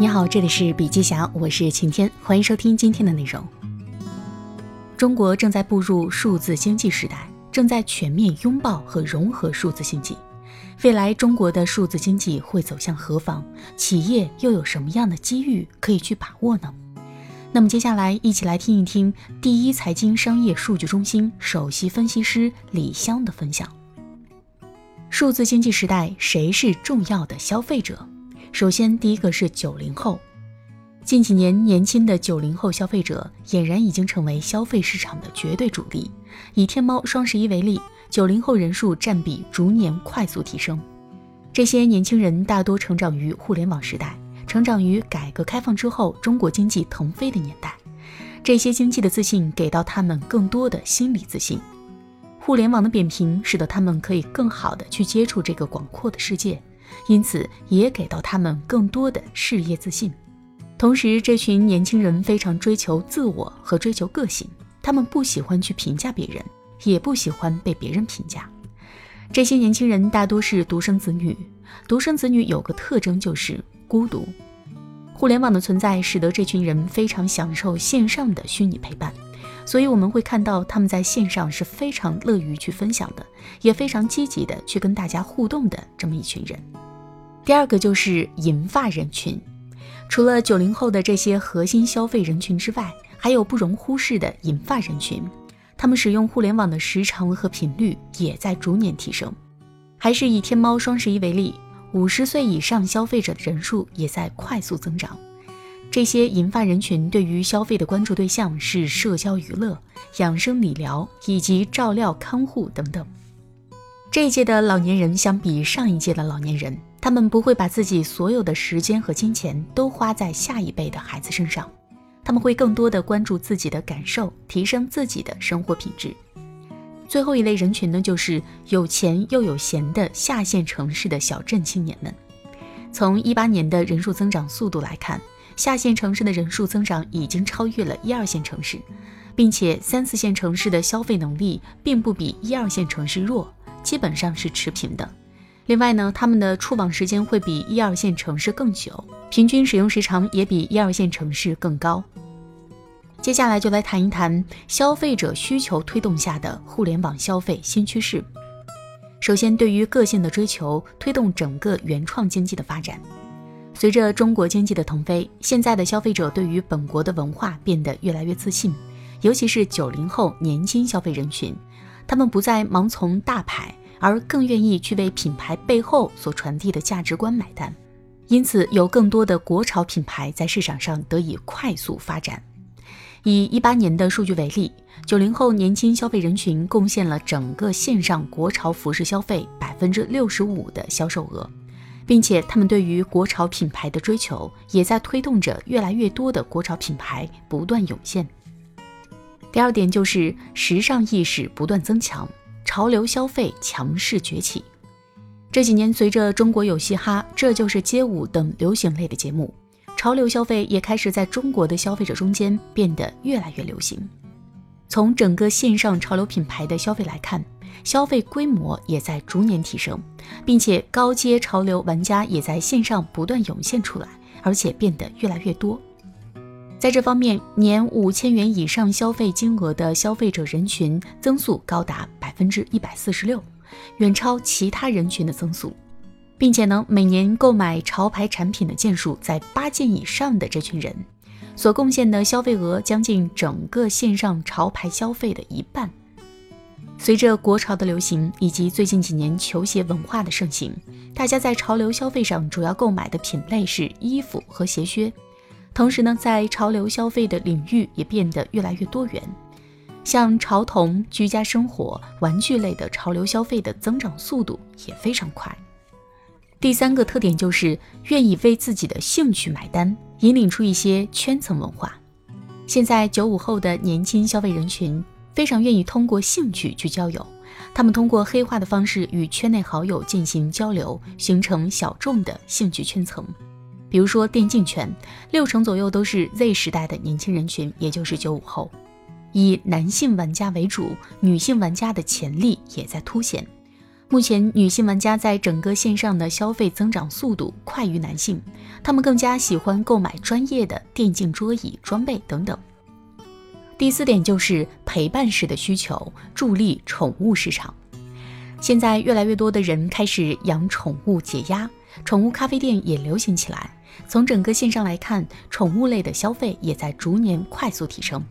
你好，这里是笔记侠，我是晴天，欢迎收听今天的内容。中国正在步入数字经济时代，正在全面拥抱和融合数字经济。未来中国的数字经济会走向何方？企业又有什么样的机遇可以去把握呢？那么接下来一起来听一听第一财经商业数据中心首席分析师李湘的分享。数字经济时代，谁是重要的消费者？首先，第一个是九零后。近几年，年轻的九零后消费者俨然已经成为消费市场的绝对主力。以天猫双十一为例，九零后人数占比逐年快速提升。这些年轻人大多成长于互联网时代，成长于改革开放之后中国经济腾飞的年代。这些经济的自信给到他们更多的心理自信。互联网的扁平使得他们可以更好的去接触这个广阔的世界。因此，也给到他们更多的事业自信。同时，这群年轻人非常追求自我和追求个性，他们不喜欢去评价别人，也不喜欢被别人评价。这些年轻人大多是独生子女，独生子女有个特征就是孤独。互联网的存在使得这群人非常享受线上的虚拟陪伴。所以我们会看到他们在线上是非常乐于去分享的，也非常积极的去跟大家互动的这么一群人。第二个就是银发人群，除了九零后的这些核心消费人群之外，还有不容忽视的银发人群，他们使用互联网的时长和频率也在逐年提升。还是以天猫双十一为例，五十岁以上消费者的人数也在快速增长。这些银发人群对于消费的关注对象是社交娱乐、养生理疗以及照料看护等等。这一届的老年人相比上一届的老年人，他们不会把自己所有的时间和金钱都花在下一辈的孩子身上，他们会更多的关注自己的感受，提升自己的生活品质。最后一类人群呢，就是有钱又有闲的下线城市的小镇青年们。从一八年的人数增长速度来看。下线城市的人数增长已经超越了一二线城市，并且三四线城市的消费能力并不比一二线城市弱，基本上是持平的。另外呢，他们的触网时间会比一二线城市更久，平均使用时长也比一二线城市更高。接下来就来谈一谈消费者需求推动下的互联网消费新趋势。首先，对于个性的追求，推动整个原创经济的发展。随着中国经济的腾飞，现在的消费者对于本国的文化变得越来越自信，尤其是九零后年轻消费人群，他们不再盲从大牌，而更愿意去为品牌背后所传递的价值观买单。因此，有更多的国潮品牌在市场上得以快速发展。以一八年的数据为例，九零后年轻消费人群贡献了整个线上国潮服饰消费百分之六十五的销售额。并且，他们对于国潮品牌的追求，也在推动着越来越多的国潮品牌不断涌现。第二点就是时尚意识不断增强，潮流消费强势崛起。这几年，随着中国有嘻哈、这就是街舞等流行类的节目，潮流消费也开始在中国的消费者中间变得越来越流行。从整个线上潮流品牌的消费来看，消费规模也在逐年提升，并且高阶潮流玩家也在线上不断涌现出来，而且变得越来越多。在这方面，年五千元以上消费金额的消费者人群增速高达百分之一百四十六，远超其他人群的增速，并且呢，每年购买潮牌产品的件数在八件以上的这群人，所贡献的消费额将近整个线上潮牌消费的一半。随着国潮的流行，以及最近几年球鞋文化的盛行，大家在潮流消费上主要购买的品类是衣服和鞋靴。同时呢，在潮流消费的领域也变得越来越多元，像潮童、居家生活、玩具类的潮流消费的增长速度也非常快。第三个特点就是愿意为自己的兴趣买单，引领出一些圈层文化。现在九五后的年轻消费人群。非常愿意通过兴趣去交友，他们通过黑化的方式与圈内好友进行交流，形成小众的兴趣圈层。比如说电竞圈，六成左右都是 Z 时代的年轻人群，也就是九五后。以男性玩家为主，女性玩家的潜力也在凸显。目前，女性玩家在整个线上的消费增长速度快于男性，她们更加喜欢购买专业的电竞桌椅、装备等等。第四点就是陪伴式的需求助力宠物市场。现在越来越多的人开始养宠物解压，宠物咖啡店也流行起来。从整个线上来看，宠物类的消费也在逐年快速提升。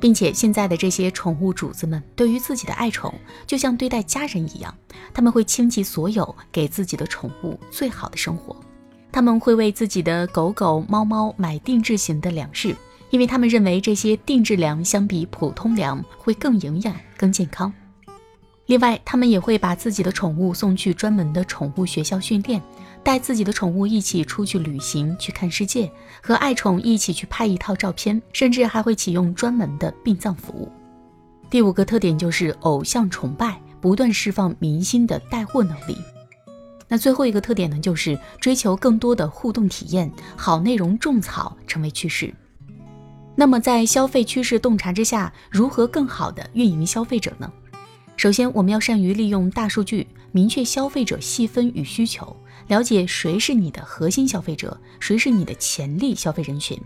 并且现在的这些宠物主子们，对于自己的爱宠，就像对待家人一样，他们会倾其所有给自己的宠物最好的生活。他们会为自己的狗狗、猫猫买定制型的粮食，因为他们认为这些定制粮相比普通粮会更营养、更健康。另外，他们也会把自己的宠物送去专门的宠物学校训练。带自己的宠物一起出去旅行，去看世界，和爱宠一起去拍一套照片，甚至还会启用专门的殡葬服务。第五个特点就是偶像崇拜，不断释放明星的带货能力。那最后一个特点呢，就是追求更多的互动体验，好内容种草成为趋势。那么在消费趋势洞察之下，如何更好的运营消费者呢？首先，我们要善于利用大数据，明确消费者细分与需求。了解谁是你的核心消费者，谁是你的潜力消费人群，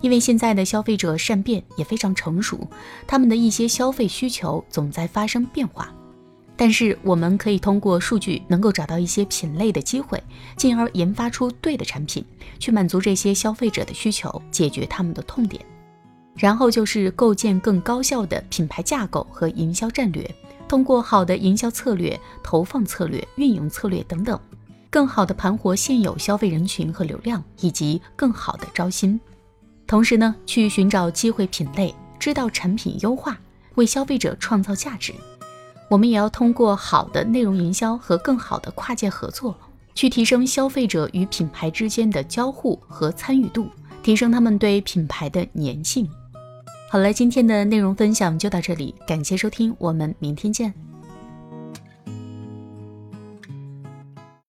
因为现在的消费者善变也非常成熟，他们的一些消费需求总在发生变化。但是我们可以通过数据能够找到一些品类的机会，进而研发出对的产品，去满足这些消费者的需求，解决他们的痛点。然后就是构建更高效的品牌架构和营销战略，通过好的营销策略、投放策略、运营策略等等。更好的盘活现有消费人群和流量，以及更好的招新，同时呢，去寻找机会品类，知道产品优化，为消费者创造价值。我们也要通过好的内容营销和更好的跨界合作，去提升消费者与品牌之间的交互和参与度，提升他们对品牌的粘性。好了，今天的内容分享就到这里，感谢收听，我们明天见。